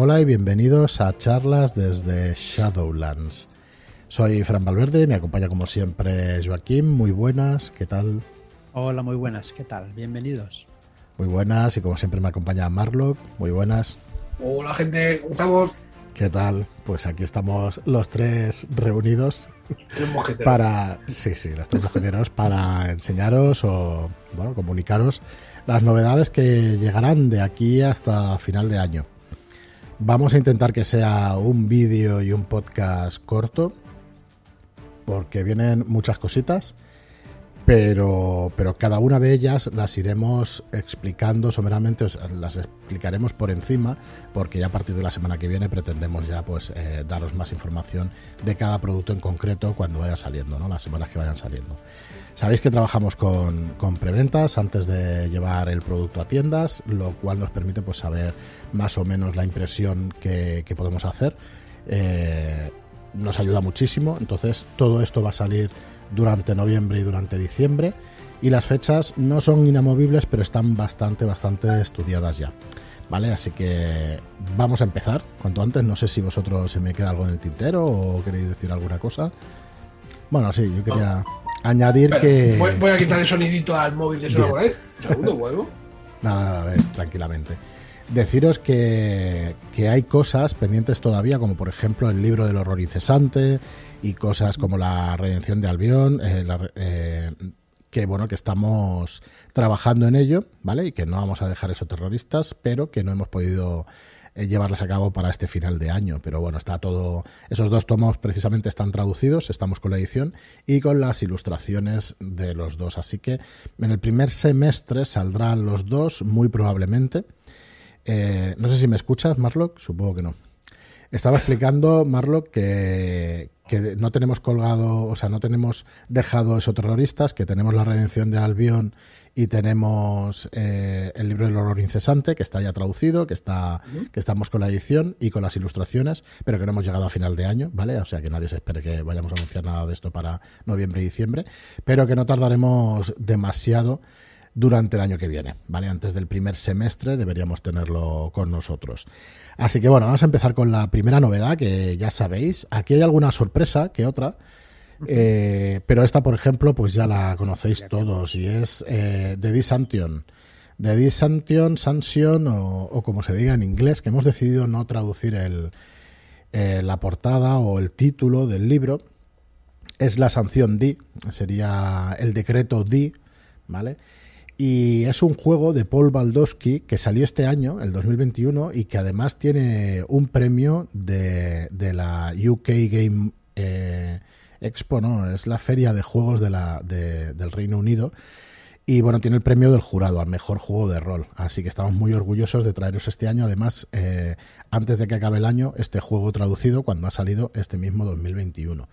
Hola y bienvenidos a charlas desde Shadowlands. Soy Fran Valverde, me acompaña como siempre Joaquín. Muy buenas, ¿qué tal? Hola, muy buenas, ¿qué tal? Bienvenidos. Muy buenas y como siempre me acompaña Marlock. Muy buenas. Hola gente, ¿cómo estamos? ¿Qué tal? Pues aquí estamos los tres reunidos para, sí, sí, los tres mosqueteros para enseñaros o, bueno, comunicaros las novedades que llegarán de aquí hasta final de año. Vamos a intentar que sea un vídeo y un podcast corto, porque vienen muchas cositas pero, pero cada una de ellas las iremos explicando someramente, las explicaremos por encima, porque ya a partir de la semana que viene pretendemos ya pues eh, daros más información de cada producto en concreto cuando vaya saliendo, ¿no? las semanas que vayan saliendo. Sabéis que trabajamos con, con preventas antes de llevar el producto a tiendas, lo cual nos permite pues saber más o menos la impresión que, que podemos hacer. Eh, nos ayuda muchísimo, entonces todo esto va a salir durante noviembre y durante diciembre. Y las fechas no son inamovibles, pero están bastante, bastante estudiadas ya. ¿Vale? Así que vamos a empezar cuanto antes. No sé si vosotros se me queda algo en el tintero o queréis decir alguna cosa. Bueno, sí, yo quería añadir que. Voy, a quitar el sonidito al móvil de su vez. Un segundo, vuelvo. Nada, nada, ves, tranquilamente. Deciros que, que hay cosas pendientes todavía, como por ejemplo el libro del horror incesante, y cosas como la redención de Albión, eh, eh, que bueno, que estamos trabajando en ello, ¿vale? Y que no vamos a dejar esos terroristas, pero que no hemos podido llevarlas a cabo para este final de año. Pero bueno, está todo. Esos dos tomos precisamente están traducidos, estamos con la edición y con las ilustraciones de los dos. Así que en el primer semestre saldrán los dos, muy probablemente. no sé si me escuchas, Marlock, supongo que no. Estaba explicando, Marlock, que, que no tenemos colgado, o sea, no tenemos dejado esos terroristas, que tenemos la redención de Albión y tenemos eh, el libro del horror incesante, que está ya traducido, que está que estamos con la edición y con las ilustraciones, pero que no hemos llegado a final de año, ¿vale? O sea, que nadie se espere que vayamos a anunciar nada de esto para noviembre y diciembre, pero que no tardaremos demasiado durante el año que viene, ¿vale? Antes del primer semestre deberíamos tenerlo con nosotros. Así que bueno, vamos a empezar con la primera novedad que ya sabéis. Aquí hay alguna sorpresa que otra, eh, pero esta, por ejemplo, pues ya la conocéis todos y es eh, The Disantion. The Disantion, Sanction o, como se diga en inglés, que hemos decidido no traducir el, eh, la portada o el título del libro. Es la sanción D, sería el decreto D, ¿vale? Y es un juego de Paul Baldowski que salió este año, el 2021, y que además tiene un premio de, la UK Game eh, Expo, ¿no? Es la feria de juegos del Reino Unido. Y bueno, tiene el premio del jurado al mejor juego de rol. Así que estamos muy orgullosos de traeros este año. Además, eh, antes de que acabe el año, este juego traducido cuando ha salido este mismo 2021.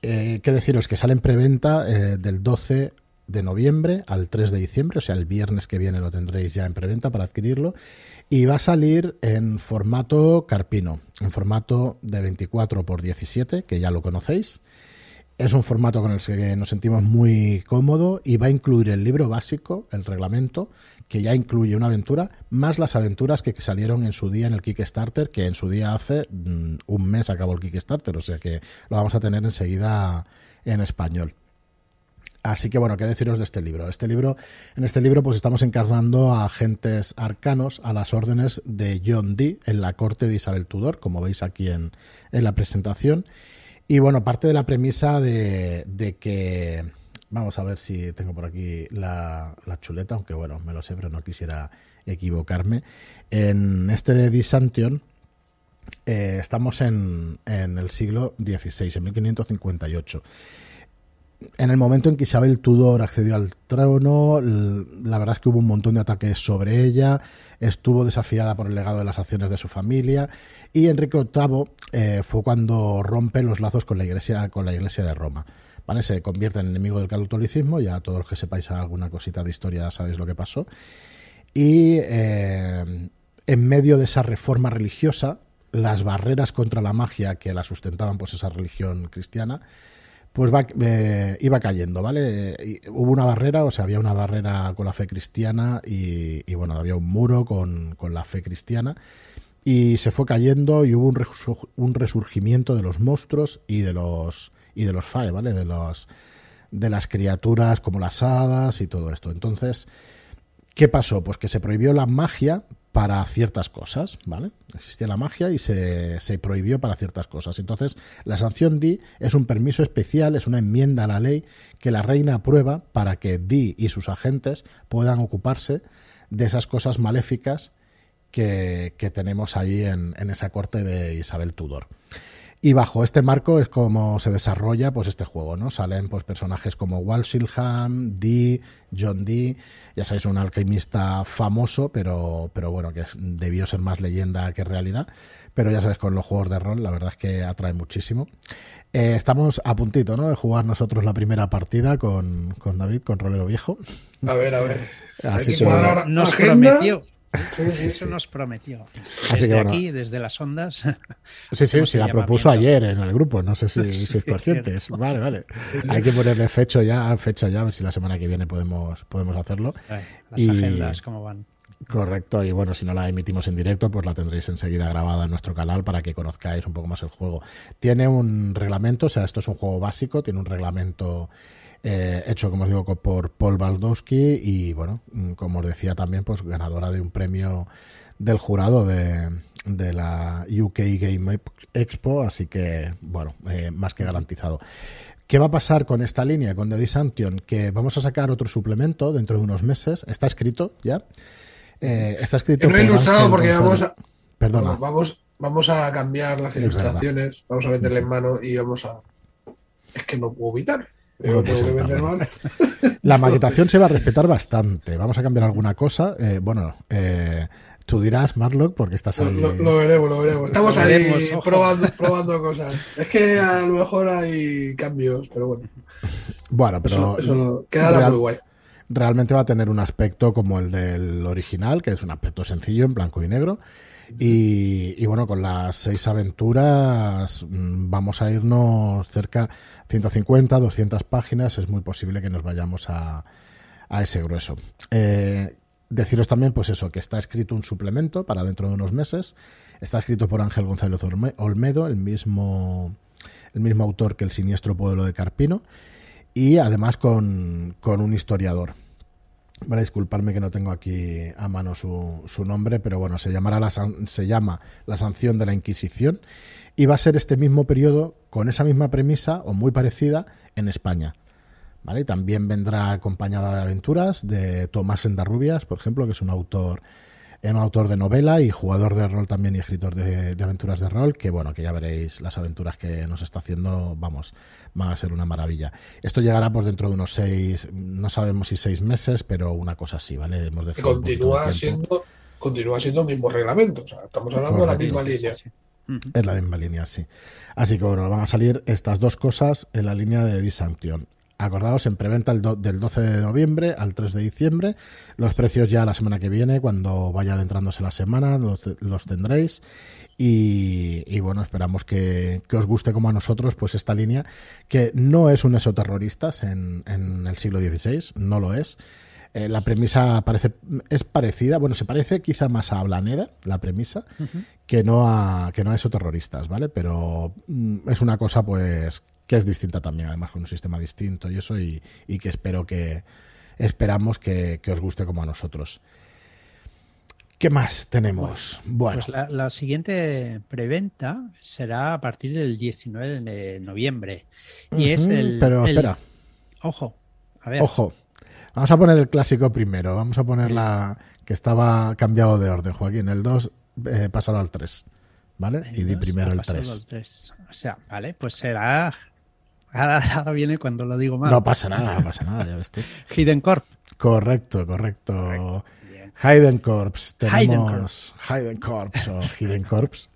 Eh, ¿Qué deciros? Que sale en preventa del 12 de noviembre al 3 de diciembre, o sea, el viernes que viene lo tendréis ya en preventa para adquirirlo. Y va a salir en formato carpino, en formato de 24 por 17, que ya lo conocéis. Es un formato con el que nos sentimos muy cómodo y va a incluir el libro básico, el reglamento, que ya incluye una aventura, más las aventuras que salieron en su día en el Kickstarter, que en su día hace mm, un mes acabó el Kickstarter, o sea que lo vamos a tener enseguida en español. Así que bueno, ¿qué deciros de este libro? Este libro, en este libro, pues estamos encarnando a agentes arcanos a las órdenes de John Dee en la corte de Isabel Tudor, como veis aquí en, la presentación. Y bueno, parte de la premisa de, que Vamos a ver si tengo por aquí la, chuleta, aunque bueno, me lo sé, pero no quisiera equivocarme. En este de Disantion eh, estamos en, en, el siglo XVI, en 1558 en el momento en que Isabel Tudor accedió al trono, la verdad es que hubo un montón de ataques sobre ella, estuvo desafiada por el legado de las acciones de su familia y Enrique VIII eh, fue cuando rompe los lazos con la iglesia, con la iglesia de Roma. ¿Vale? Se convierte en enemigo del catolicismo, ya todos los que sepáis alguna cosita de historia sabéis lo que pasó. Y eh, en medio de esa reforma religiosa, las barreras contra la magia que la sustentaban pues esa religión cristiana, pues va, eh, iba cayendo, ¿vale? hubo una barrera, o sea, había una barrera con la fe cristiana y, bueno, había un muro con, la fe cristiana y se fue cayendo y hubo un, un resurgimiento de los monstruos y de los y de los fae, ¿vale? De los de las criaturas como las hadas y todo esto. Entonces, ¿qué pasó? Pues que se prohibió la magia para ciertas cosas, ¿vale? Existía la magia y se, se prohibió para ciertas cosas. Entonces, la sanción DI es un permiso especial, es una enmienda a la ley que la reina aprueba para que DI y sus agentes puedan ocuparse de esas cosas maléficas que, que tenemos ahí en, en esa corte de Isabel Tudor. Y bajo este marco es como se desarrolla pues este juego, ¿no? Salen pues personajes como Walsingham, Dee, John Dee, ya sabéis, un alquimista famoso, pero, pero bueno, que debió ser más leyenda que realidad. Pero ya sabéis, con los juegos de rol, la verdad es que atrae muchísimo. Eh, estamos a puntito, ¿no? De jugar nosotros la primera partida con, con David, con Rolero Viejo. A ver, a ver. Así que que- cuadrar Nos agenda. prometió. Sí, sí, Eso sí. nos prometió. Así Desde que bueno. aquí, desde las ondas. Sí, sí, ¿Cómo sí, se la propuso ayer en el grupo, no sé si sois es conscientes. Vale, vale. Hay que ponerle fecha ya, fecha ya, a ver si la semana que viene podemos, podemos hacerlo. Ay, Las Y- agendas, ¿cómo van? Correcto, y bueno, si no la emitimos en directo, pues la tendréis enseguida grabada en nuestro canal para que conozcáis un poco más el juego. Tiene un reglamento, o sea, esto es un juego básico, tiene un reglamento eh, hecho, como os digo, por Paul Baldowski y bueno, mm, como os decía también, pues ganadora de un premio del jurado de, de la UK Game Expo, así que bueno, eh, más que garantizado. ¿Qué va a pasar con esta línea, con The Disantion? Que vamos a sacar otro suplemento dentro de unos meses. Está escrito ya. Eh, está escrito. No he por ilustrado porque vamos a, Perdona. vamos, vamos a cambiar las Es ilustraciones, vamos a meterle en mano y vamos a. Es que no puedo evitar. Mano. La maquetación se va a respetar bastante. Vamos a cambiar alguna cosa. Eh, bueno, eh, tú dirás, Marlock, porque estás ahí. lo- lo veremos, lo veremos. Estamos Lo ahí veremos, probando, probando cosas. Es que a lo mejor hay cambios, pero bueno. Bueno, pero eso, eso lo- quedará real- muy guay. realmente va a tener un aspecto como el del original, que es un aspecto sencillo en blanco y negro. Y, bueno, con las seis aventuras mm, vamos a irnos cerca 150, 200 páginas. Es muy posible que nos vayamos a, a ese grueso. Eh, deciros también, pues eso, que está escrito un suplemento para dentro de unos meses. Está escrito por Ángel González Olme- Olmedo, el mismo, el mismo autor que El siniestro pueblo de Carpino y además con, con un historiador. Vale, disculparme que no tengo aquí a mano su, su nombre, pero bueno, se, llamará la, se llama La sanción de la Inquisición y va a ser este mismo periodo con esa misma premisa o muy parecida en España. ¿Vale? También vendrá acompañada de aventuras de Tomás Endarrubias, por ejemplo, que es un autor un autor de novela y jugador de rol también y escritor de, de aventuras de rol, que bueno, que ya veréis las aventuras que nos está haciendo, vamos, va a ser una maravilla. Esto llegará por dentro de unos seis, no sabemos si seis meses, pero una cosa así, ¿vale? Hemos Que dejado de continúa siendo, continúa siendo el mismo reglamento. O sea, estamos hablando de la Correcto. misma línea. Sí, sí. Ujú. Es la misma línea, sí. Así que bueno, van a salir estas dos cosas en la línea de Disanction. Acordaos, en preventa del 12 de noviembre al 3 de diciembre. Los precios ya la semana que viene, cuando vaya adentrándose la semana, los, los tendréis. Y, y bueno, esperamos que, que os guste como a nosotros, pues esta línea, que no es un esoterroristas en, en el siglo XVI, no lo es. Eh, la premisa parece, es parecida, bueno, se parece quizá más a Blaneda, la premisa, que no a que no a esoterroristas, ¿vale? Pero mm, es una cosa, pues, que es distinta también, además con un sistema distinto y eso, y, y que espero que esperamos que, que os guste como a nosotros. ¿Qué más tenemos? Bueno, Pues la, la siguiente preventa será a partir del 19 de noviembre. Y es el. pero el- espera, Ojo. A ver. ojo. Vamos a poner el clásico primero. Vamos a poner la que estaba cambiado de orden, Joaquín. El 2 eh, pasará al 3. ¿Vale? el Y di primero el pasado 3. al tres. O sea, vale, pues será. Ahora, ahora viene cuando lo digo mal. No pasa nada, no pasa nada, ya ves tú. Hidden Corp. Correcto, correcto. Bien. Hayden Corps. Hayden Tenemos Hayden Corps o Hidden Corps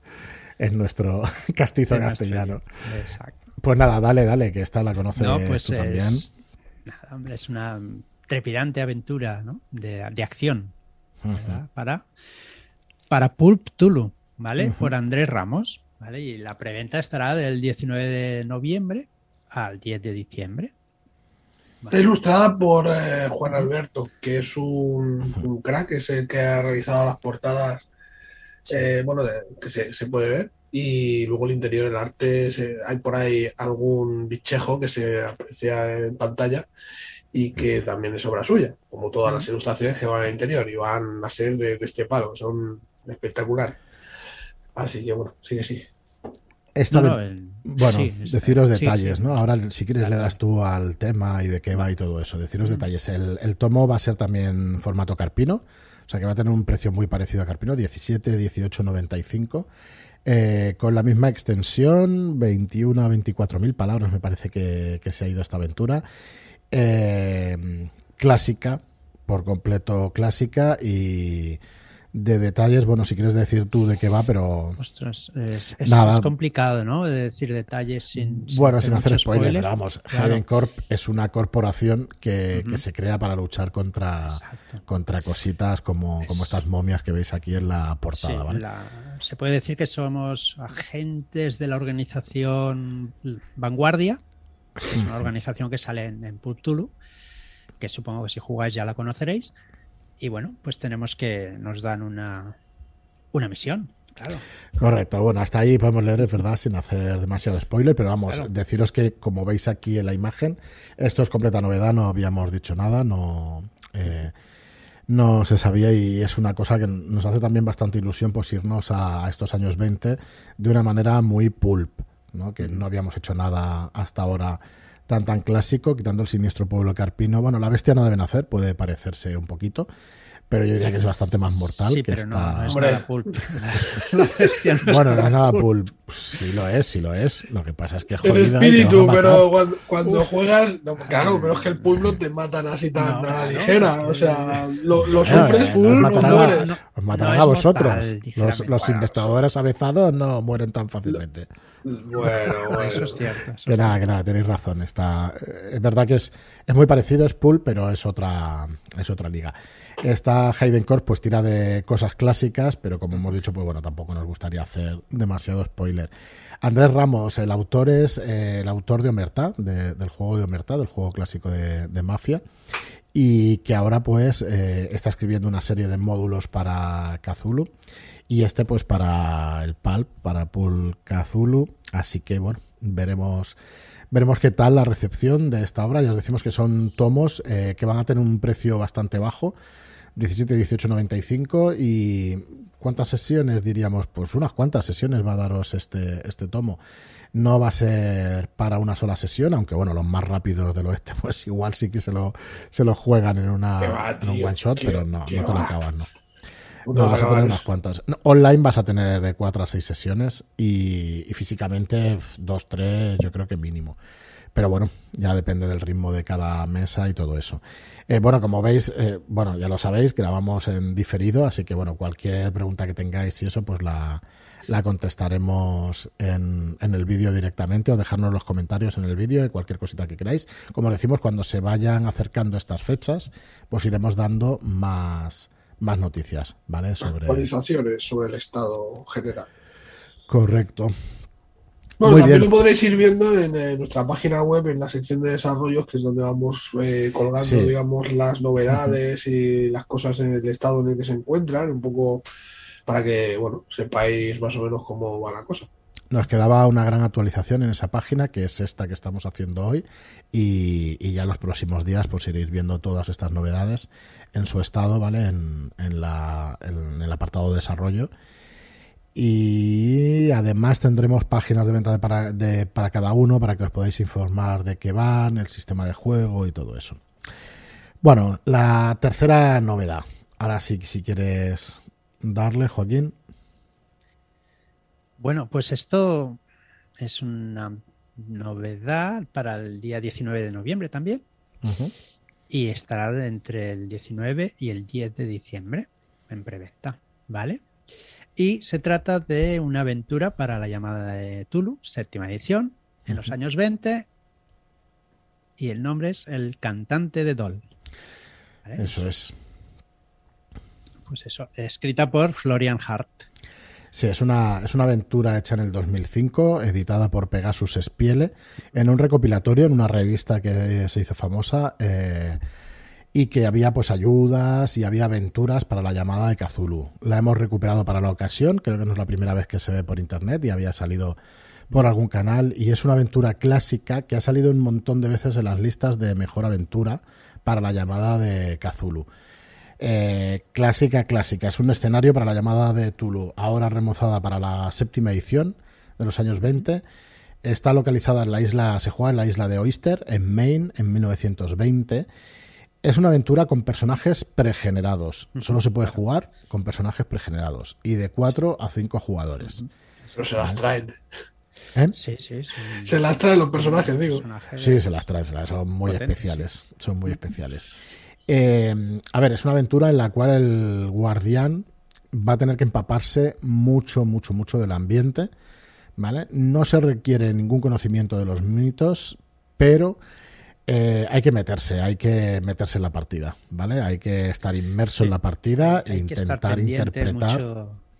en nuestro castizo En castellano. Exacto. Pues nada, dale, dale, que esta la conoces No, pues tú también. es. Nada, hombre, es una trepidante aventura ¿no? de, de acción. Para, para Pulp Tulu, ¿vale? Por Andrés Ramos, ¿vale? Y la preventa estará del 19 de noviembre al 10 de diciembre. Está ilustrada por eh, Juan Alberto, que es un, un crack, es el que ha realizado las portadas eh, bueno, que se, se, puede ver. Y luego el interior, el arte, hay por ahí algún bichejo que se aprecia en pantalla y que también es obra suya, como todas las ilustraciones que van al interior y van a ser de, este palo, son espectacular. Así que bueno, sí. bueno, deciros detalles, ¿no? Ahora, si quieres, le das tú al tema y de qué va y todo eso. Deciros detalles. El, el, tomo va a ser también formato carpino, o sea que va a tener un precio muy parecido a carpino, 17, 18, 95. con la misma extensión, 21 a 24 mil palabras me parece que, que, se ha ido esta aventura. Eh, clásica, por completo clásica y de detalles, bueno, si quieres decir tú de qué va, pero... Ostras, es, es, complicado, ¿no? De decir detalles sin... bueno, sin hacer spoiler, pero vamos, claro. Corp es una corporación que, que, se crea para luchar contra, contra cositas como, como estas momias que veis aquí en la portada, ¿vale? se puede decir que somos agentes de la organización Vanguardia, es una organización que sale en, en que supongo que si jugáis ya la conoceréis. Y bueno, pues tenemos que nos dan una, una misión. Claro. Correcto, bueno, hasta ahí podemos leer, es verdad, sin hacer demasiado spoiler, pero vamos, deciros que como veis aquí en la imagen, esto es completa novedad, no habíamos dicho nada, no, eh, no se sabía y es una cosa que nos hace también bastante ilusión pues irnos a, estos años 20 de una manera muy pulp, ¿no? que no habíamos hecho nada hasta ahora tan tan clásico, quitando el siniestro pueblo carpino. Bueno, la bestia no debe nacer, puede parecerse un poquito, pero yo diría que es bastante más mortal que pero esta... no, no es nada pulp. bueno, no es nada pulp. Sí lo es, sí lo es. Lo que pasa es que jodida. El espíritu, pero cuando, juegas, claro, pero es que el pulp no te matan así tan a ligera. o sea, lo, lo sufres pulp, matarán, a, os matarán a vosotros. los, los investigadores avezados no mueren tan fácilmente. Bueno, bueno. Eso es cierto. que nada, que nada, tenéis razón. Está, es verdad que es, es muy parecido, es Pool, pero es otra, es otra liga. Hayden Corp pues tira de cosas clásicas, pero como hemos dicho, pues bueno, tampoco nos gustaría hacer demasiado spoiler. Andrés Ramos, el autor es eh, el autor de Omerta, del juego de Omerta, del juego clásico de, Mafia y que ahora pues eh, está escribiendo una serie de módulos para Kazulu y este pues para el Pulp, para Pul Cthulhu, así que bueno, veremos veremos qué tal la recepción de esta obra, ya os decimos que son tomos eh, que van a tener un precio bastante bajo, 17, 18, 95 y ¿cuántas sesiones diríamos? Pues unas cuantas sesiones va a daros este, este tomo. No va a ser para una sola sesión, aunque bueno, los más rápidos del oeste, pues igual sí que se lo, se lo juegan en, una, en un one shot, pero no, no te lo acabas, no. No, vas a tener unas cuantas. online vas a tener de 4 a 6 sesiones y, físicamente 2, 3, yo creo que mínimo. Pero bueno, ya depende del ritmo de cada mesa y todo eso. Eh, bueno, como veis, eh, bueno, ya lo sabéis, grabamos en diferido, así que bueno, cualquier pregunta que tengáis y eso, pues la, la contestaremos en, en el vídeo directamente o dejarnos los comentarios en el vídeo y cualquier cosita que queráis. Como decimos, cuando se vayan acercando estas fechas, pues iremos dando más, más noticias, ¿vale? Sobre actualizaciones sobre el estado general. Correcto. Bueno, también lo podréis ir viendo en, nuestra página web, en la sección de desarrollos, que es donde vamos eh, colgando, digamos, las novedades y las cosas en el estado en el que se encuentran, un poco para que, bueno, sepáis más o menos cómo va la cosa. Nos quedaba una gran actualización en esa página, que es esta que estamos haciendo hoy, y, y ya los próximos días pues iréis viendo todas estas novedades en su estado, ¿vale? En, en, la, en el apartado de desarrollo. Y además tendremos páginas de venta para, de, para cada uno para que os podáis informar de qué van, el sistema de juego y todo eso. Bueno, la tercera novedad. Ahora sí, si quieres darle, Joaquín. Bueno, pues esto es una novedad para el día 19 de noviembre también y estará entre el 19 y el 10 de diciembre en preventa, ¿vale? Y se trata de una aventura para la llamada de Tulu, séptima edición, en los años 20, y el nombre es El cantante de Dol. Eso es. Pues eso, escrita por Florian Hart. Sí, es una, es una aventura hecha en el 2005, editada por Pegasus Spiele, en un recopilatorio, en una revista que se hizo famosa, eh, y que había pues ayudas y había aventuras para la llamada de Cthulhu. La hemos recuperado para la ocasión, creo que no es la primera vez que se ve por internet y había salido por algún canal y es una aventura clásica que ha salido un montón de veces en las listas de mejor aventura para la llamada de Cthulhu. Eh, clásica, clásica. Es un escenario para la llamada de Tulu, ahora remozada para la séptima edición de los años 20. Está localizada en la isla, se juega en la isla de Oyster, en Maine, en 1920 es una aventura con personajes pregenerados. Solo se puede jugar con personajes pregenerados. Y de 4 a 5 jugadores. Pero se las traen. ¿Eh? Sí, sí, sí. Se las traen los personajes, digo. Sí, se las traen, son muy especiales. Son muy especiales. Eh, a ver, es una aventura en la cual el guardián va a tener que empaparse mucho, mucho, mucho del ambiente. ¿Vale? No se requiere ningún conocimiento de los mitos, pero eh, hay que meterse, hay que meterse en la partida, ¿vale? Hay que estar inmerso en la partida e intentar interpretar.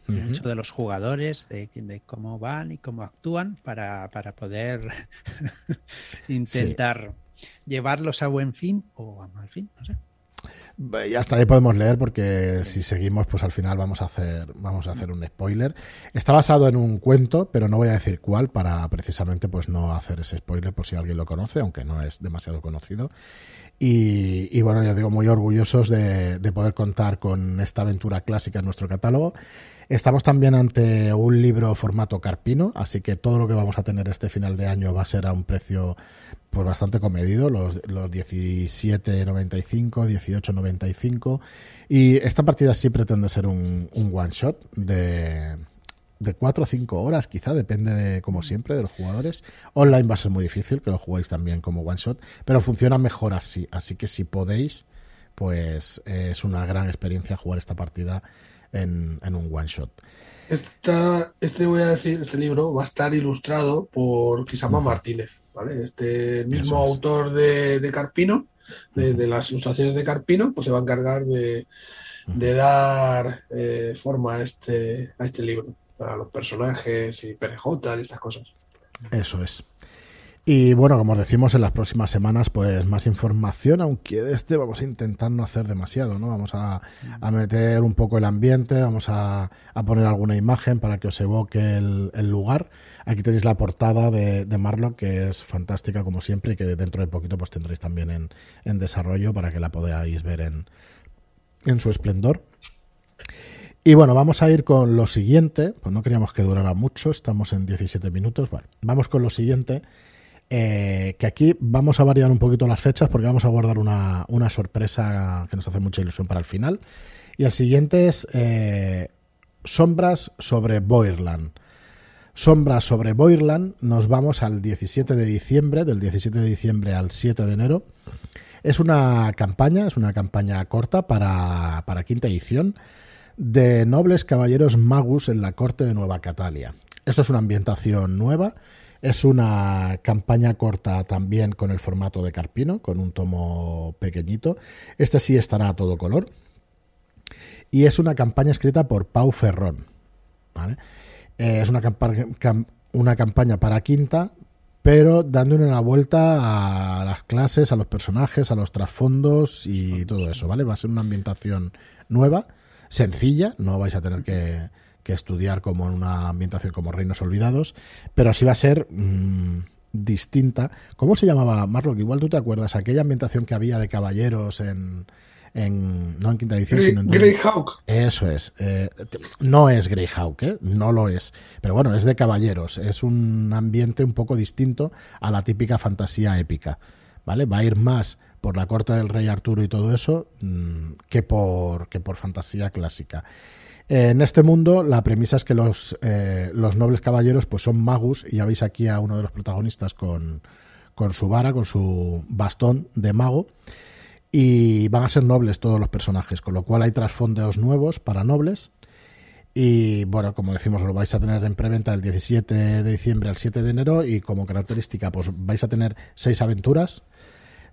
Mucho, de los jugadores, de, cómo van y cómo actúan para, poder intentar llevarlos a buen fin o a mal fin, no sé. Y hasta ahí podemos leer porque si seguimos, pues al final vamos a hacer, vamos a hacer un spoiler. Está basado en un cuento, pero no voy a decir cuál para precisamente pues no hacer ese spoiler por si alguien lo conoce, aunque no es demasiado conocido. Y, bueno, yo digo muy orgullosos de, de poder contar con esta aventura clásica en nuestro catálogo. Estamos también ante un libro formato carpino, así que todo lo que vamos a tener este final de año va a ser a un precio pues bastante comedido, los, los 17.95, 18.95 y esta partida sí pretende ser un, un one shot de de 4 o 5 horas, quizá, depende de, como siempre, de los jugadores. Online va a ser muy difícil, que lo juguéis también como one shot, pero funciona mejor así. Así que si podéis, pues es una gran experiencia jugar esta partida en, un one shot. Esta, este voy a decir, este libro va a estar ilustrado por Kisama Martínez, ¿vale? Este mismo autor de, Carpino, de, las ilustraciones de Carpino, pues se va a encargar de, dar eh, forma a este, a este libro, para los personajes y perejotas y estas cosas. Eso es. Y bueno, como os decimos, en las próximas semanas, pues más información, aunque de este vamos a intentar no hacer demasiado, ¿no? Vamos a, meter un poco el ambiente, vamos a, poner alguna imagen para que os evoque el, lugar. Aquí tenéis la portada de, de, Marlock, que es fantástica como siempre y que dentro de poquito pues tendréis también en, en desarrollo para que la podáis ver en, en su esplendor. Y bueno, vamos a ir con lo siguiente, pues no queríamos que durara mucho, estamos en 17 minutos, bueno, vamos con lo siguiente eh, que aquí vamos a variar un poquito las fechas porque vamos a guardar una, una, sorpresa que nos hace mucha ilusión para el final. Y el siguiente es eh, Sombras sobre Boirland. Sombras sobre Boirland, nos vamos al 17 de diciembre, del 17 de diciembre al 7 de enero. Es una campaña, es una campaña corta para, para quinta edición de nobles caballeros magus en la corte de Nueva Catalia. Esto es una ambientación nueva es una campaña corta también con el formato de Carpino, con un tomo pequeñito. Este sí estará a todo color. Y es una campaña escrita por Pau Ferrón. Eh, es una, una campaña para quinta, pero dándole una vuelta a las clases, a los personajes, a los trasfondos y todo eso, ¿vale? Va a ser una ambientación nueva, sencilla, no vais a tener que que estudiar como en una ambientación como Reinos Olvidados, pero así va a ser mm, distinta. ¿Cómo se llamaba, Marlock? Igual tú te acuerdas, aquella ambientación que había de caballeros en, en, no en quinta edición, sino en Greyhawk. Eso es. Eh, no es Greyhawk, ¿eh? no lo es. Pero bueno, es de caballeros. Es un ambiente un poco distinto a la típica fantasía épica. ¿Vale? Va a ir más por la corte del rey Arturo y todo eso mm, que, por, que por fantasía clásica. En este mundo la premisa es que los, eh, los nobles caballeros pues son magus y ya veis aquí a uno de los protagonistas con, con su vara, con su bastón de mago y van a ser nobles todos los personajes, con lo cual hay trasfondos nuevos para nobles y bueno, como decimos, lo vais a tener en preventa del 17 de diciembre al 7 de enero y como característica pues vais a tener seis aventuras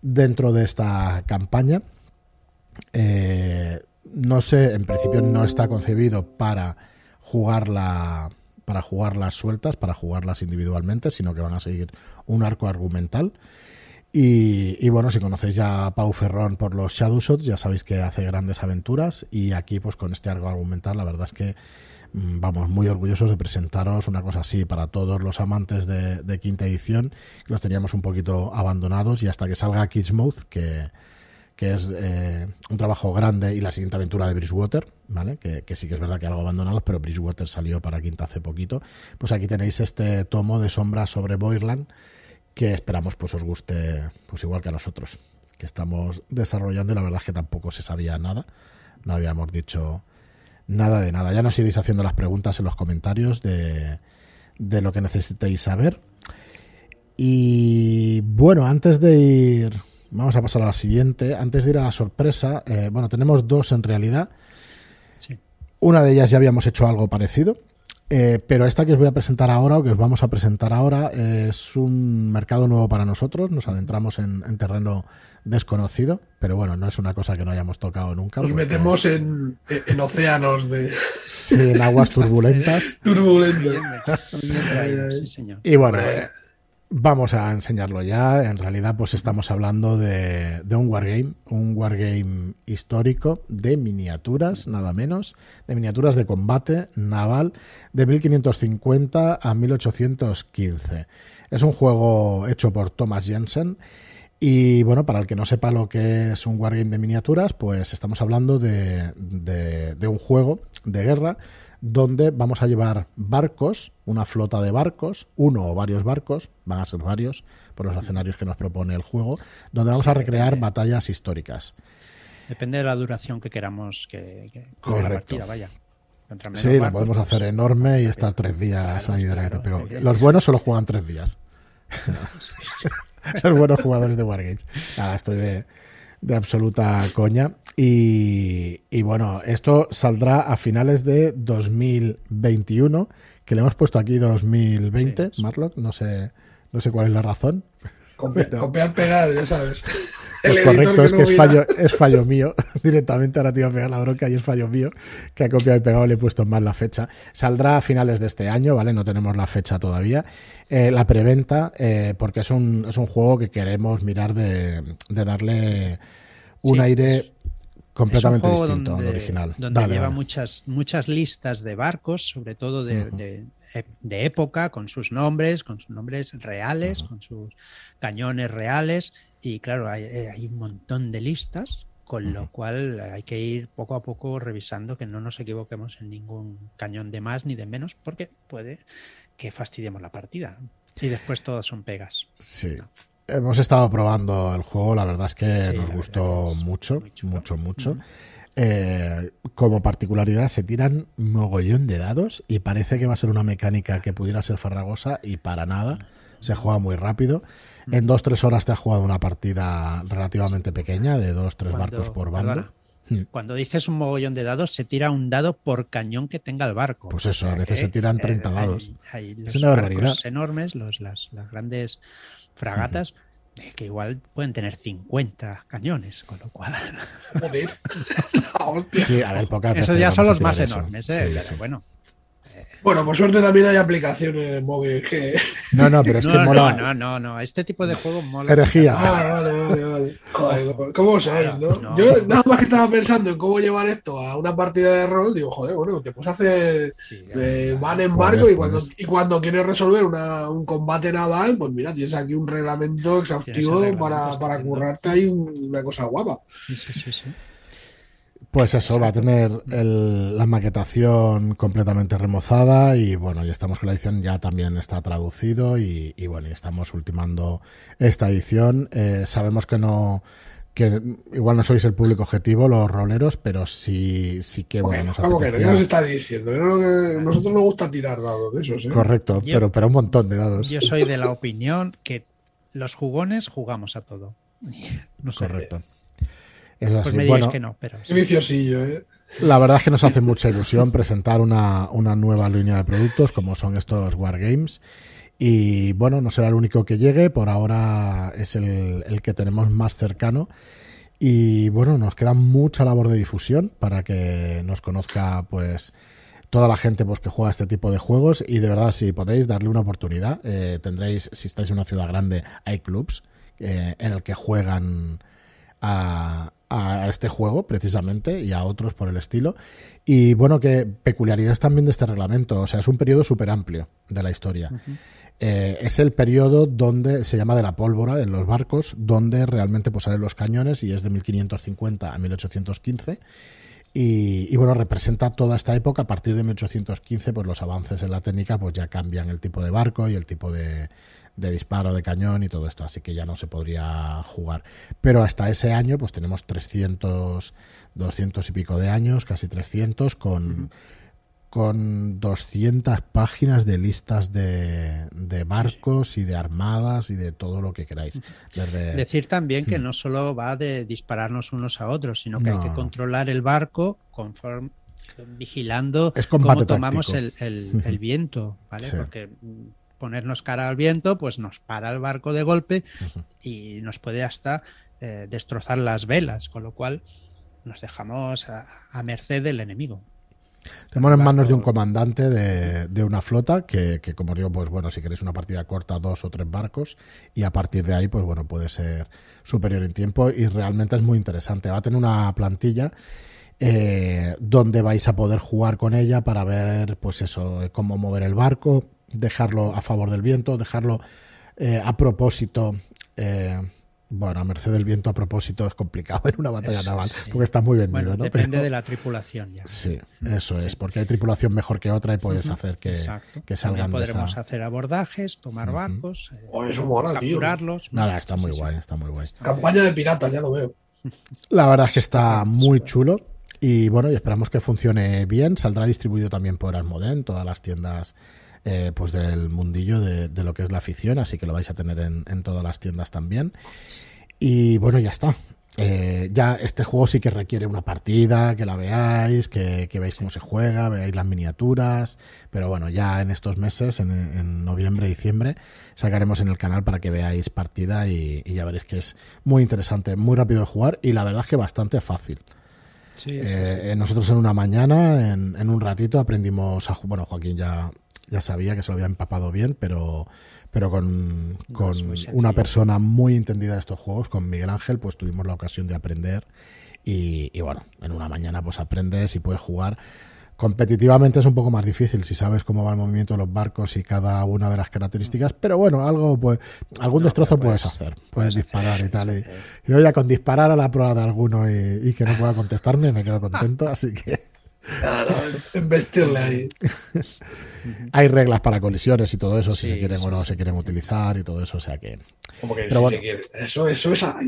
dentro de esta campaña. Eh, no sé, en principio no está concebido para jugarla para jugarlas sueltas, para jugarlas individualmente, sino que van a seguir un arco argumental. Y, bueno, si conocéis ya a Pau Ferrón por los Shadowshots, ya sabéis que hace grandes aventuras y aquí pues con este arco argumental la verdad es que mm, vamos muy orgullosos de presentaros una cosa así para todos los amantes de, quinta edición, que los teníamos un poquito abandonados y hasta que salga Kidsmouth, que, que es eh, un trabajo grande y la siguiente aventura de Bridgewater, ¿vale? Que, que, sí que es verdad que algo abandonados, pero Bridgewater salió para quinta hace poquito, pues aquí tenéis este tomo de sombras sobre Boirland que esperamos pues os guste pues igual que a nosotros, que estamos desarrollando y la verdad es que tampoco se sabía nada, no habíamos dicho nada de nada. Ya nos iréis haciendo las preguntas en los comentarios de, de lo que necesitéis saber. Y bueno, antes de ir, vamos a pasar a la siguiente, antes de ir a la sorpresa, eh, bueno, tenemos dos en realidad. Una de ellas ya habíamos hecho algo parecido, eh, pero esta que os voy a presentar ahora, o que os vamos a presentar ahora, es un mercado nuevo para nosotros. Nos adentramos en, terreno desconocido, pero bueno, no es una cosa que no hayamos tocado nunca. Nos metemos en, océanos de. Sí, en aguas turbulentas. turbulentas. y bueno. Vamos a enseñarlo ya. En realidad, pues estamos hablando de, un wargame, un wargame histórico de miniaturas, nada menos, de miniaturas de combate naval de 1550 a 1815. Es un juego hecho por Thomas Jensen. Y bueno, para el que no sepa lo que es un wargame de miniaturas, pues estamos hablando de, de un juego de guerra donde vamos a llevar barcos, una flota de barcos, uno o varios barcos, van a ser varios por los escenarios que nos propone el juego, donde vamos a recrear batallas históricas. Depende de la duración que queramos que, la partida vaya. Sí, la podemos pues, hacer enorme y estar tres días ahí de la Los buenos solo juegan tres días. Los buenos jugadores de Wargames. estoy de, de absoluta coña. Y, bueno, esto saldrá a finales de 2021, que le hemos puesto aquí 2020, Marlock, no sé, no sé cuál es la razón. Copiar, pegar, ya sabes. Pues correcto, es que es fallo, es fallo mío. Directamente ahora te iba a pegar la bronca y es fallo mío que ha copiado y pegado, le he puesto mal la fecha. Saldrá a finales de este año, ¿vale? No tenemos la fecha todavía. Eh, la preventa, eh, porque es un, es un juego que queremos mirar de, de un aire completamente distinto al original. Donde lleva Muchas, muchas listas de barcos, sobre todo de, de, época, con sus nombres, con sus nombres reales, con sus cañones reales. Y claro, hay, eh, hay un montón de listas, con lo cual hay que ir poco a poco revisando que no nos equivoquemos en ningún cañón de más ni de menos, porque puede que fastidiemos la partida. Y después todos son pegas. Sí. Hemos estado probando el juego, la verdad es que nos gustó mucho, mucho, mucho. Eh, como particularidad, se tiran mogollón de dados y parece que va a ser una mecánica que pudiera ser farragosa y para nada. Se juega muy rápido. En dos, tres horas te has jugado una partida relativamente pequeña, de dos, tres barcos por banda. Cuando dices un mogollón de dados, se tira un dado por cañón que tenga el barco. Pues eso, a veces se tiran 30 eh, dados. es una barbaridad. enormes, los, las, las grandes fragatas que igual pueden tener 50 cañones, con lo cual. sí, a ver, Eso ya son los más enormes, ¿eh? pero bueno. Bueno, por suerte también hay aplicaciones móviles que. No, no, pero es que mola. No, no, no, este tipo de juegos mola. Herejía. Ah, vale, vale, vale. Joder, ¿cómo sabéis, no? Yo nada más que estaba pensando en cómo llevar esto a una partida de rol, digo, joder, bueno, te puedes hacer. Eh, van en barco y cuando, y cuando quieres resolver una, un combate naval, pues mira, tienes aquí un reglamento exhaustivo para, para currarte ahí una cosa guapa. Sí, sí, sí. Pues eso, va a tener la maquetación completamente remozada y bueno, ya estamos con la edición, ya también está traducido y, bueno, estamos ultimando esta edición. Eh, sabemos que no, que igual no sois el público objetivo, los roleros, pero sí, sí que bueno, nos ¿Cómo que nos está diciendo? nosotros nos gusta tirar dados de esos, ¿eh? Correcto, pero, pero un montón de dados. Yo soy de la opinión que los jugones jugamos a todo. No Correcto. Pues me bueno, que no, pero... ¿eh? La verdad es que nos hace mucha ilusión presentar una, nueva línea de productos como son estos Wargames. Y bueno, no será el único que llegue, por ahora es el, el que tenemos más cercano. Y bueno, nos queda mucha labor de difusión para que nos conozca pues toda la gente pues que juega este tipo de juegos y de verdad si podéis darle una oportunidad eh, tendréis si estáis en una ciudad grande hay clubs en el que juegan a, a este juego precisamente y a otros por el estilo. Y bueno, que peculiaridades también de este reglamento, o sea, es un periodo súper amplio de la historia. Eh, es el periodo donde se llama de la pólvora en los barcos, donde realmente pues, salen los cañones y es de 1550 a 1815. Y, y, bueno, representa toda esta época. A partir de 1815, pues los avances en la técnica pues ya cambian el tipo de barco y el tipo de, de disparo de cañón y todo esto, así que ya no se podría jugar. Pero hasta ese año, pues tenemos 300, 200 y pico de años, casi 300, con, con 200 páginas de listas de, de barcos y de armadas y de todo lo que queráis. Decir también que mm. no solo va de dispararnos unos a otros, sino que hay que controlar el barco conforme vigilando cómo tomamos el, el, viento, ¿vale? Porque ponernos cara al viento, pues nos para el barco de golpe y nos puede hasta eh, destrozar las velas, con lo cual nos dejamos a, merced del enemigo. Tenemos en manos de un comandante de, una flota que, como digo, pues bueno, si queréis una partida corta, dos o tres barcos, y a partir de ahí, pues bueno, puede ser superior en tiempo y realmente es muy interesante. Va a tener una plantilla eh, donde vais a poder jugar con ella para ver, pues eso, cómo mover el barco, dejarlo a favor del viento, dejarlo eh, a propósito. Eh, bueno, a merced del viento a propósito es complicado en una batalla naval, porque está muy vendido, ¿no? Depende de la tripulación ya. Sí, eso es, porque hay tripulación mejor que otra y puedes hacer que, que salgan de podremos hacer abordajes, tomar barcos, eh, eso mola, capturarlos. Nada, está muy guay, está muy guay. Campaña de piratas, ya lo veo. La verdad es que está muy chulo. Y bueno, y esperamos que funcione bien. Saldrá distribuido también por Almodén, todas las tiendas eh, pues del mundillo de, lo que es la afición, así que lo vais a tener en, todas las tiendas también. Y bueno, ya está. Eh, ya este juego sí que requiere una partida, que la veáis, que, veáis cómo se juega, veáis las miniaturas, pero bueno, ya en estos meses, en, noviembre, diciembre, sacaremos en el canal para que veáis partida y, ya veréis que es muy interesante, muy rápido de jugar y la verdad es que bastante fácil. Eh, nosotros en una mañana, en, en, un ratito, aprendimos a... Bueno, Joaquín ya, ya sabía que se lo había empapado bien, pero, pero con, con una persona muy entendida de estos juegos, con Miguel Ángel, pues tuvimos la ocasión de aprender y, y, bueno, en una mañana pues aprendes y puedes jugar. Competitivamente es un poco más difícil si sabes cómo va el movimiento de los barcos y cada una de las características, pero bueno, algo pues algún destrozo puedes, hacer, puedes, disparar y tal. Y, yo ya con disparar a la prueba de alguno y, y que no pueda contestarme me quedo contento, así que Claro, investirle ahí. Hay reglas para colisiones y todo eso, si se quieren o no se quieren utilizar y todo eso, o sea que. Como que si se quiere. Eso, eso es a...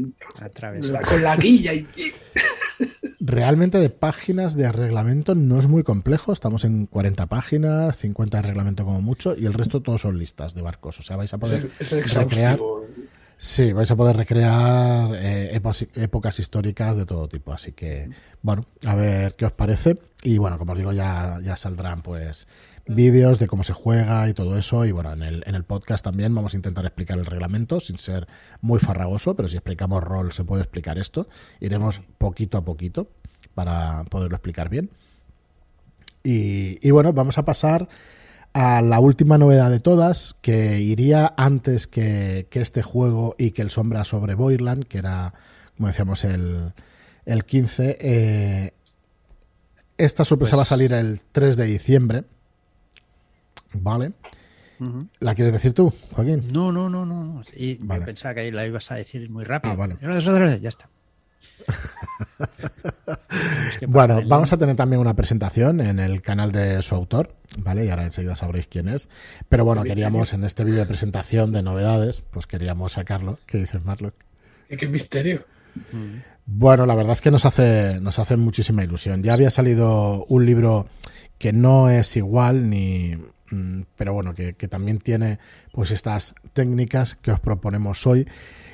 con la guilla y. Realmente de páginas de reglamento no es muy complejo. Estamos en 40 páginas, 50 de reglamento como mucho, y el resto todos son listas de barcos. O sea, vais a poder es, recrear. Sí, vais a poder recrear eh, épocas históricas de todo tipo. Así que, bueno, a ver qué os parece. Y bueno, como os digo, ya, ya saldrán pues vídeos de cómo se juega y todo eso. Y bueno, en el, en el podcast también vamos a intentar explicar el reglamento sin ser muy farragoso, pero si explicamos rol se puede explicar esto. Iremos poquito a poquito para poderlo explicar bien. Y, y bueno, vamos a pasar a la última novedad de todas, que iría antes que, este juego y que el Sombra sobre Boirland, que era, como decíamos, el, el 15. Eh, esta sorpresa va a pues salir el 3 de diciembre. Vale. ¿La quieres decir tú, Joaquín? No, no, no, no. Y pensaba que la ibas a decir muy rápido. Ah, vale. Ya está. bueno, vamos a tener también una presentación en el canal de su autor, ¿vale? Y ahora enseguida sabréis quién es. Pero bueno, queríamos en este vídeo de presentación de novedades, pues queríamos sacarlo. ¿Qué dices, Marlock? ¿Qué misterio? Mm. Bueno, la verdad es que nos hace, nos hace muchísima ilusión. Ya había salido un libro que no es igual ni mm, pero bueno, que, que también tiene pues estas técnicas que os proponemos hoy.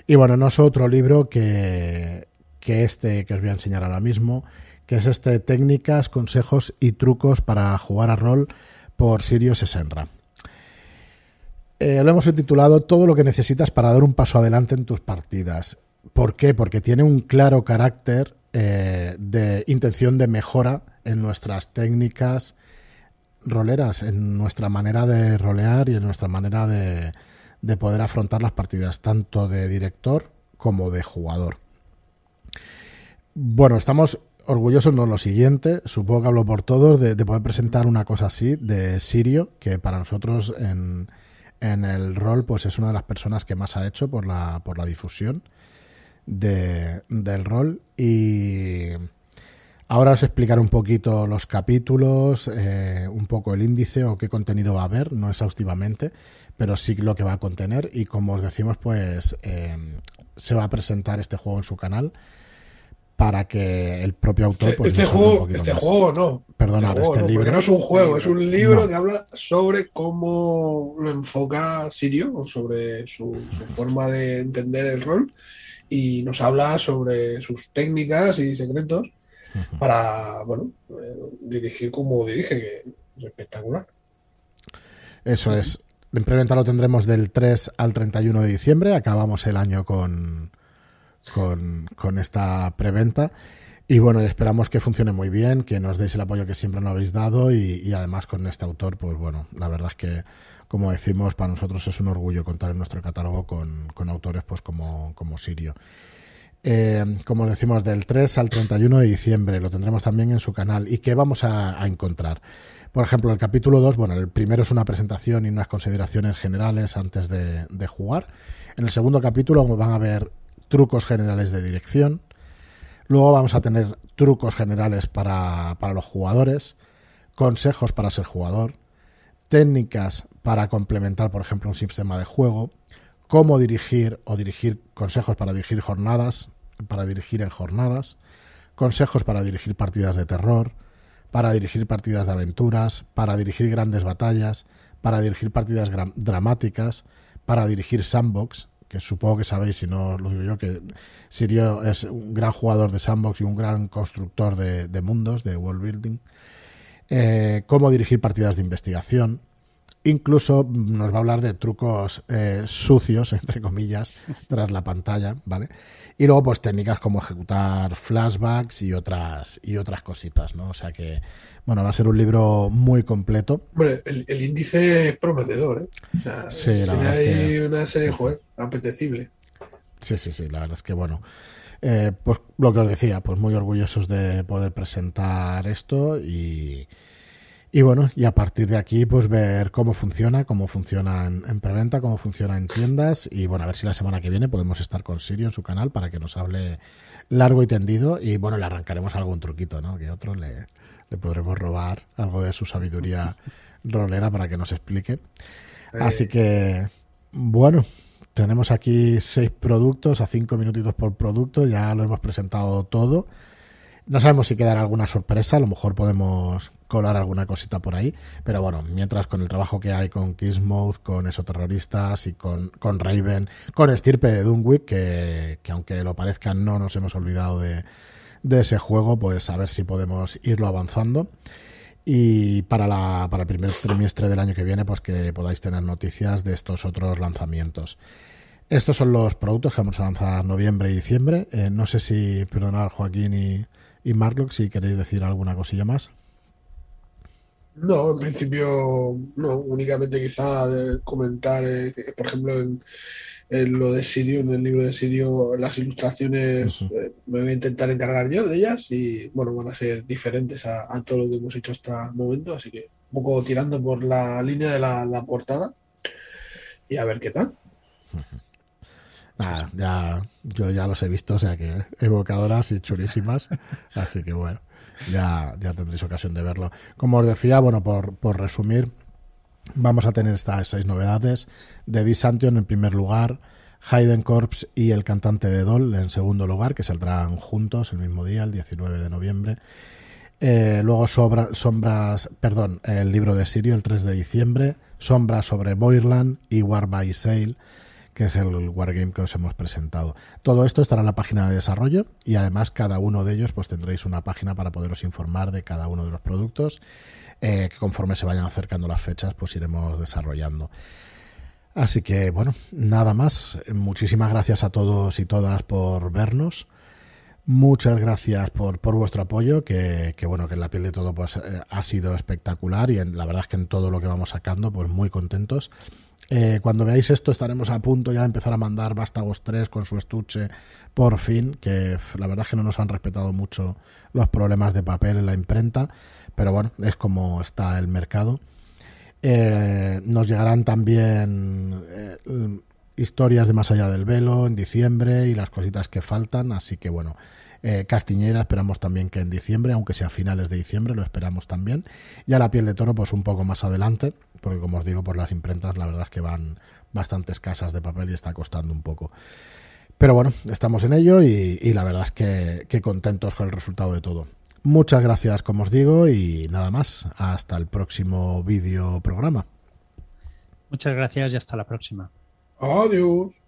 Y bueno, no es otro libro que, que este que os voy a enseñar ahora mismo, que es este técnicas, consejos y trucos para jugar a rol por Sirius Esenra. Eh, lo hemos titulado Todo lo que necesitas para dar un paso adelante en tus partidas. ¿Por qué? Porque tiene un claro carácter eh, de intención de mejora en nuestras técnicas roleras, en nuestra manera de rolear y en nuestra manera de, de poder afrontar las partidas tanto de director como de jugador. Bueno, estamos orgullosos, no lo siguiente, supongo que hablo por todos, de, poder presentar una cosa así de Sirio, que para nosotros en, en, el rol pues es una de las personas que más ha hecho por la, por la difusión de, del rol. Y ahora os explicaré un poquito los capítulos, eh, un poco el índice o qué contenido va a haber, no exhaustivamente, pero sí lo que va a contener. Y como os decimos, pues eh, se va a presentar este juego en su canal para que el propio autor este, pues, este juego este juego no. Perdona este, este libro. no es un juego es un libro que habla sobre cómo lo enfoca Sirio sobre su, forma de entender el rol y nos habla sobre sus técnicas y secretos para bueno eh, dirigir como dirige que es espectacular. Eso es. En preventa lo tendremos del 3 al 31 de diciembre. Acabamos el año con con, esta preventa. Y bueno, esperamos que funcione muy bien, que nos deis el apoyo que siempre nos habéis dado y, además con este autor, pues bueno, la verdad es que, como decimos, para nosotros es un orgullo contar en nuestro catálogo con, autores pues como, como Sirio. Eh, como decimos, del 3 al 31 de diciembre lo tendremos también en su canal. ¿Y qué vamos a, encontrar? Por ejemplo, el capítulo 2, bueno, el primero es una presentación y unas consideraciones generales antes de, de jugar. En el segundo capítulo van a ver trucos generales de dirección. Luego vamos a tener trucos generales para, para los jugadores, consejos para ser jugador, técnicas para complementar, por ejemplo, un sistema de juego, cómo dirigir o dirigir consejos para dirigir jornadas, para dirigir en jornadas, consejos para dirigir partidas de terror, para dirigir partidas de aventuras, para dirigir grandes batallas, para dirigir partidas dramáticas, para dirigir sandbox, que supongo que sabéis, si no lo digo yo, que Sirio es un gran jugador de sandbox y un gran constructor de, mundos, de world building. Eh, cómo dirigir partidas de investigación. Incluso nos va a hablar de trucos eh, sucios, entre comillas, tras la pantalla, ¿vale? Y luego, pues técnicas como ejecutar flashbacks y otras, y otras cositas, ¿no? O sea que bueno, va a ser un libro muy completo. Hombre, el, índice es prometedor, ¿eh? O sea, sí, la verdad es que... una serie, joder, apetecible. Sí, sí, sí, la verdad es que bueno. Eh, pues lo que os decía, pues muy orgullosos de poder presentar esto y, y bueno, y a partir de aquí, pues ver cómo funciona, cómo funciona en, preventa, cómo funciona en tiendas y bueno, a ver si la semana que viene podemos estar con Sirio en su canal para que nos hable largo y tendido y bueno, le arrancaremos algún truquito, ¿no? Que otro le, le podremos robar algo de su sabiduría rolera para que nos explique. Eh. Así que, bueno, tenemos aquí seis productos a cinco minutitos por producto, ya lo hemos presentado todo. No sabemos si quedará alguna sorpresa, a lo mejor podemos colar alguna cosita por ahí, pero bueno, mientras con el trabajo que hay con Kissmouth, con Esoterroristas y con, con Raven, con Estirpe de Dunwich, que, que aunque lo parezca no nos hemos olvidado de, de ese juego, pues a ver si podemos irlo avanzando. Y para, la, para el primer trimestre del año que viene, pues que podáis tener noticias de estos otros lanzamientos. Estos son los productos que vamos a lanzar noviembre y diciembre. Eh, no sé si, perdonad Joaquín y, y Marlock, si queréis decir alguna cosilla más. No, en principio no, únicamente quizá comentar, eh, por ejemplo, en, en lo de Sirio, en el libro de Sirio, las ilustraciones eh, me voy a intentar encargar yo de ellas y bueno, van a ser diferentes a, todo lo que hemos hecho hasta el momento, así que un poco tirando por la línea de la, portada y a ver qué tal. Nada, ya, yo ya los he visto, o sea que evocadoras y churísimas, así que bueno, ya, ya tendréis ocasión de verlo. Como os decía, bueno, por, por resumir, Vamos a tener estas seis novedades. De Disantion en primer lugar, Hayden Corps y el cantante de Doll en segundo lugar, que saldrán juntos el mismo día, el 19 de noviembre. Eh, luego Sombras, perdón, el libro de Sirio el 3 de diciembre, Sombras sobre Boirland y War by Sail, que es el wargame que os hemos presentado. Todo esto estará en la página de desarrollo y además cada uno de ellos pues tendréis una página para poderos informar de cada uno de los productos eh, que conforme se vayan acercando las fechas, pues iremos desarrollando. Así que, bueno, nada más. Muchísimas gracias a todos y todas por vernos. Muchas gracias por, por vuestro apoyo, que, bueno, que en la piel de todo pues eh, ha sido espectacular y la verdad es que en todo lo que vamos sacando, pues muy contentos. Eh, cuando veáis esto estaremos a punto ya de empezar a mandar Vástagos 3 con su estuche por fin, que la verdad es que no nos han respetado mucho los problemas de papel en la imprenta, pero bueno, es como está el mercado. Eh, nos llegarán también eh, historias de Más allá del velo en diciembre y las cositas que faltan, así que bueno, eh, Castiñera esperamos también que en diciembre, aunque sea a finales de diciembre, lo esperamos también. Y a la piel de toro, pues un poco más adelante, porque como os digo, por las imprentas la verdad es que van bastantes casas de papel y está costando un poco. Pero bueno, estamos en ello y, la verdad es que, que contentos con el resultado de todo. Muchas gracias, como os digo, y nada más. Hasta el próximo vídeo programa. Muchas gracias y hasta la próxima. Adiós.